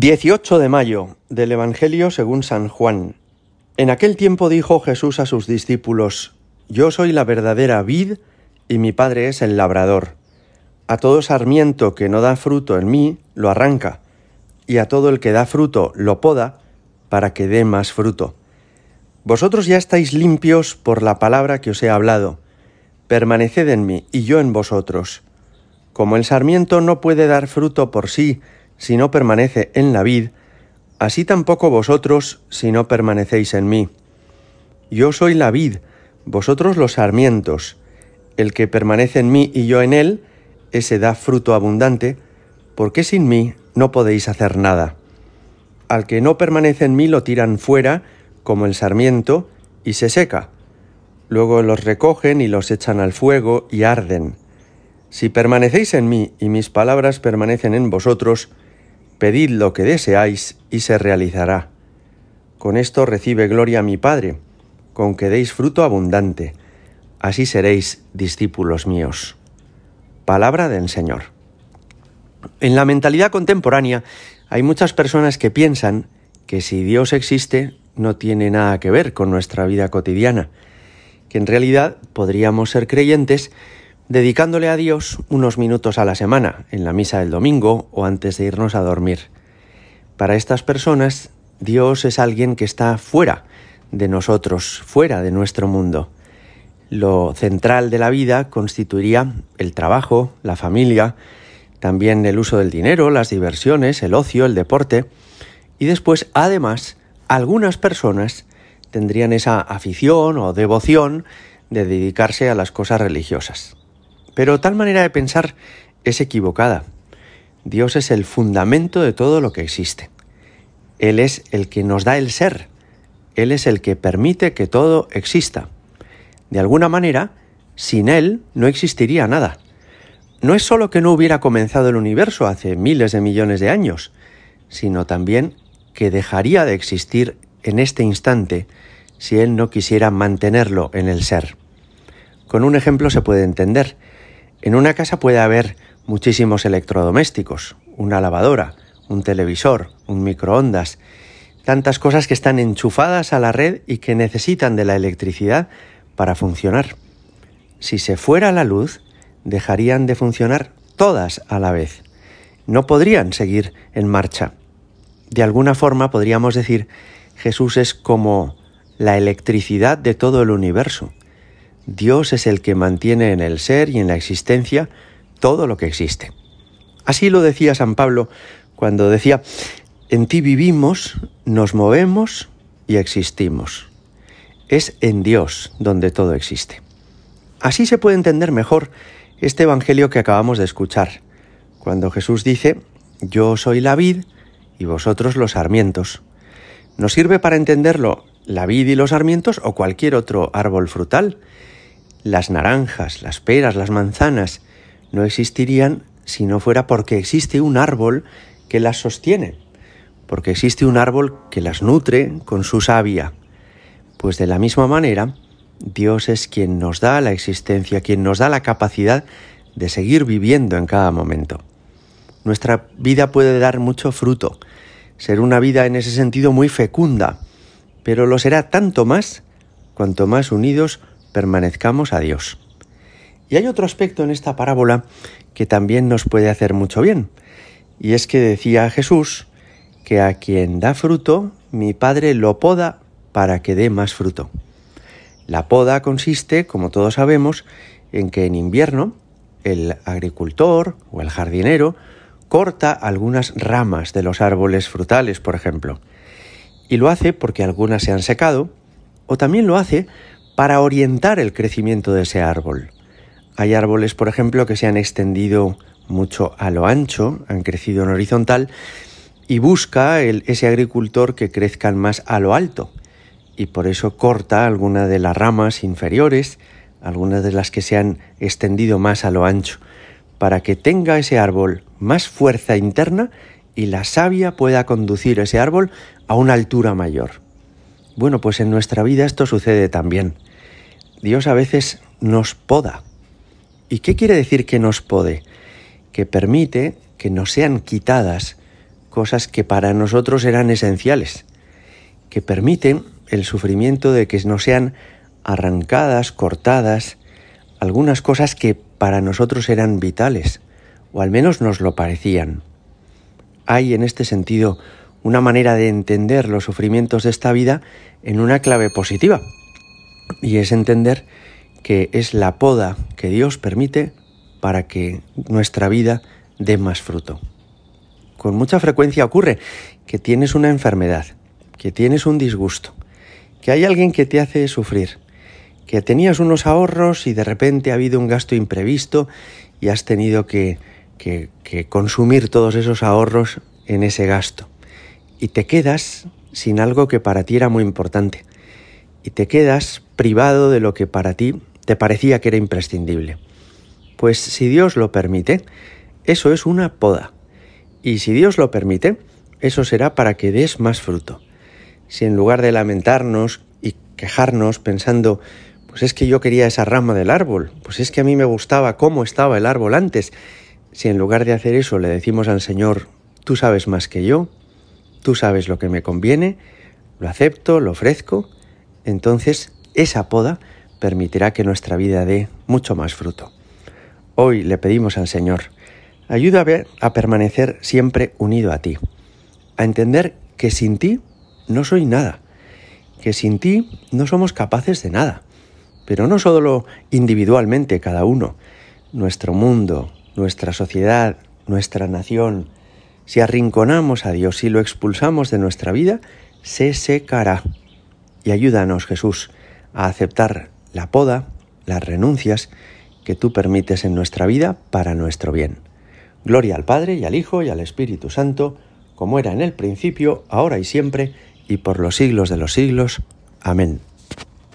18 de mayo del Evangelio según San Juan. En aquel tiempo dijo Jesús a sus discípulos, Yo soy la verdadera vid y mi Padre es el labrador. A todo sarmiento que no da fruto en mí, lo arranca, y a todo el que da fruto lo poda, para que dé más fruto. Vosotros ya estáis limpios por la palabra que os he hablado. Permaneced en mí y yo en vosotros. Como el sarmiento no puede dar fruto por sí, si no permanece en la vid, así tampoco vosotros si no permanecéis en mí. Yo soy la vid, vosotros los sarmientos. El que permanece en mí y yo en él, ese da fruto abundante, porque sin mí no podéis hacer nada. Al que no permanece en mí lo tiran fuera, como el sarmiento, y se seca. Luego los recogen y los echan al fuego y arden. Si permanecéis en mí y mis palabras permanecen en vosotros, Pedid lo que deseáis y se realizará. Con esto recibe gloria mi Padre, con que deis fruto abundante. Así seréis discípulos míos. Palabra del Señor. En la mentalidad contemporánea hay muchas personas que piensan que si Dios existe no tiene nada que ver con nuestra vida cotidiana, que en realidad podríamos ser creyentes dedicándole a Dios unos minutos a la semana, en la misa del domingo o antes de irnos a dormir. Para estas personas, Dios es alguien que está fuera de nosotros, fuera de nuestro mundo. Lo central de la vida constituiría el trabajo, la familia, también el uso del dinero, las diversiones, el ocio, el deporte, y después, además, algunas personas tendrían esa afición o devoción de dedicarse a las cosas religiosas. Pero tal manera de pensar es equivocada. Dios es el fundamento de todo lo que existe. Él es el que nos da el ser. Él es el que permite que todo exista. De alguna manera, sin Él no existiría nada. No es solo que no hubiera comenzado el universo hace miles de millones de años, sino también que dejaría de existir en este instante si Él no quisiera mantenerlo en el ser. Con un ejemplo se puede entender. En una casa puede haber muchísimos electrodomésticos, una lavadora, un televisor, un microondas, tantas cosas que están enchufadas a la red y que necesitan de la electricidad para funcionar. Si se fuera la luz, dejarían de funcionar todas a la vez. No podrían seguir en marcha. De alguna forma podríamos decir, Jesús es como la electricidad de todo el universo. Dios es el que mantiene en el ser y en la existencia todo lo que existe. Así lo decía San Pablo cuando decía, en ti vivimos, nos movemos y existimos. Es en Dios donde todo existe. Así se puede entender mejor este Evangelio que acabamos de escuchar, cuando Jesús dice, yo soy la vid y vosotros los sarmientos. Nos sirve para entenderlo la vid y los sarmientos o cualquier otro árbol frutal, las naranjas, las peras, las manzanas no existirían si no fuera porque existe un árbol que las sostiene, porque existe un árbol que las nutre con su savia. Pues de la misma manera, Dios es quien nos da la existencia, quien nos da la capacidad de seguir viviendo en cada momento. Nuestra vida puede dar mucho fruto, ser una vida en ese sentido muy fecunda, pero lo será tanto más cuanto más unidos permanezcamos a Dios. Y hay otro aspecto en esta parábola que también nos puede hacer mucho bien, y es que decía Jesús que a quien da fruto, mi Padre lo poda para que dé más fruto. La poda consiste, como todos sabemos, en que en invierno el agricultor o el jardinero corta algunas ramas de los árboles frutales, por ejemplo, y lo hace porque algunas se han secado, o también lo hace para orientar el crecimiento de ese árbol. Hay árboles, por ejemplo, que se han extendido mucho a lo ancho, han crecido en horizontal, y busca ese agricultor que crezcan más a lo alto, y por eso corta algunas de las ramas inferiores, algunas de las que se han extendido más a lo ancho, para que tenga ese árbol más fuerza interna y la savia pueda conducir ese árbol a una altura mayor. Bueno, pues en nuestra vida esto sucede también. Dios a veces nos poda. ¿Y qué quiere decir que nos pode? Que permite que nos sean quitadas cosas que para nosotros eran esenciales, que permiten el sufrimiento de que no sean arrancadas, cortadas, algunas cosas que para nosotros eran vitales, o al menos nos lo parecían. Hay en este sentido una manera de entender los sufrimientos de esta vida en una clave positiva, y es entender que es la poda que Dios permite para que nuestra vida dé más fruto. Con mucha frecuencia ocurre que tienes una enfermedad, que tienes un disgusto, que hay alguien que te hace sufrir, que tenías unos ahorros y de repente ha habido un gasto imprevisto y has tenido que, que, consumir todos esos ahorros en ese gasto. Y te quedas sin algo que para ti era muy importante. Y te quedas privado de lo que para ti te parecía que era imprescindible. Pues si Dios lo permite, eso es una poda. Y si Dios lo permite, eso será para que des más fruto. Si en lugar de lamentarnos y quejarnos pensando, pues es que yo quería esa rama del árbol, pues es que a mí me gustaba cómo estaba el árbol antes, si en lugar de hacer eso le decimos al Señor, tú sabes más que yo, tú sabes lo que me conviene, lo acepto, lo ofrezco, entonces esa poda permitirá que nuestra vida dé mucho más fruto. Hoy le pedimos al Señor, ayúdame a permanecer siempre unido a ti, a entender que sin ti no soy nada, que sin ti no somos capaces de nada, pero no solo individualmente cada uno, nuestro mundo, nuestra sociedad, nuestra nación, si arrinconamos a Dios y lo expulsamos de nuestra vida, se secará. Y ayúdanos, Jesús, a aceptar la poda, las renuncias que tú permites en nuestra vida para nuestro bien. Gloria al Padre y al Hijo y al Espíritu Santo, como era en el principio, ahora y siempre, y por los siglos de los siglos. Amén.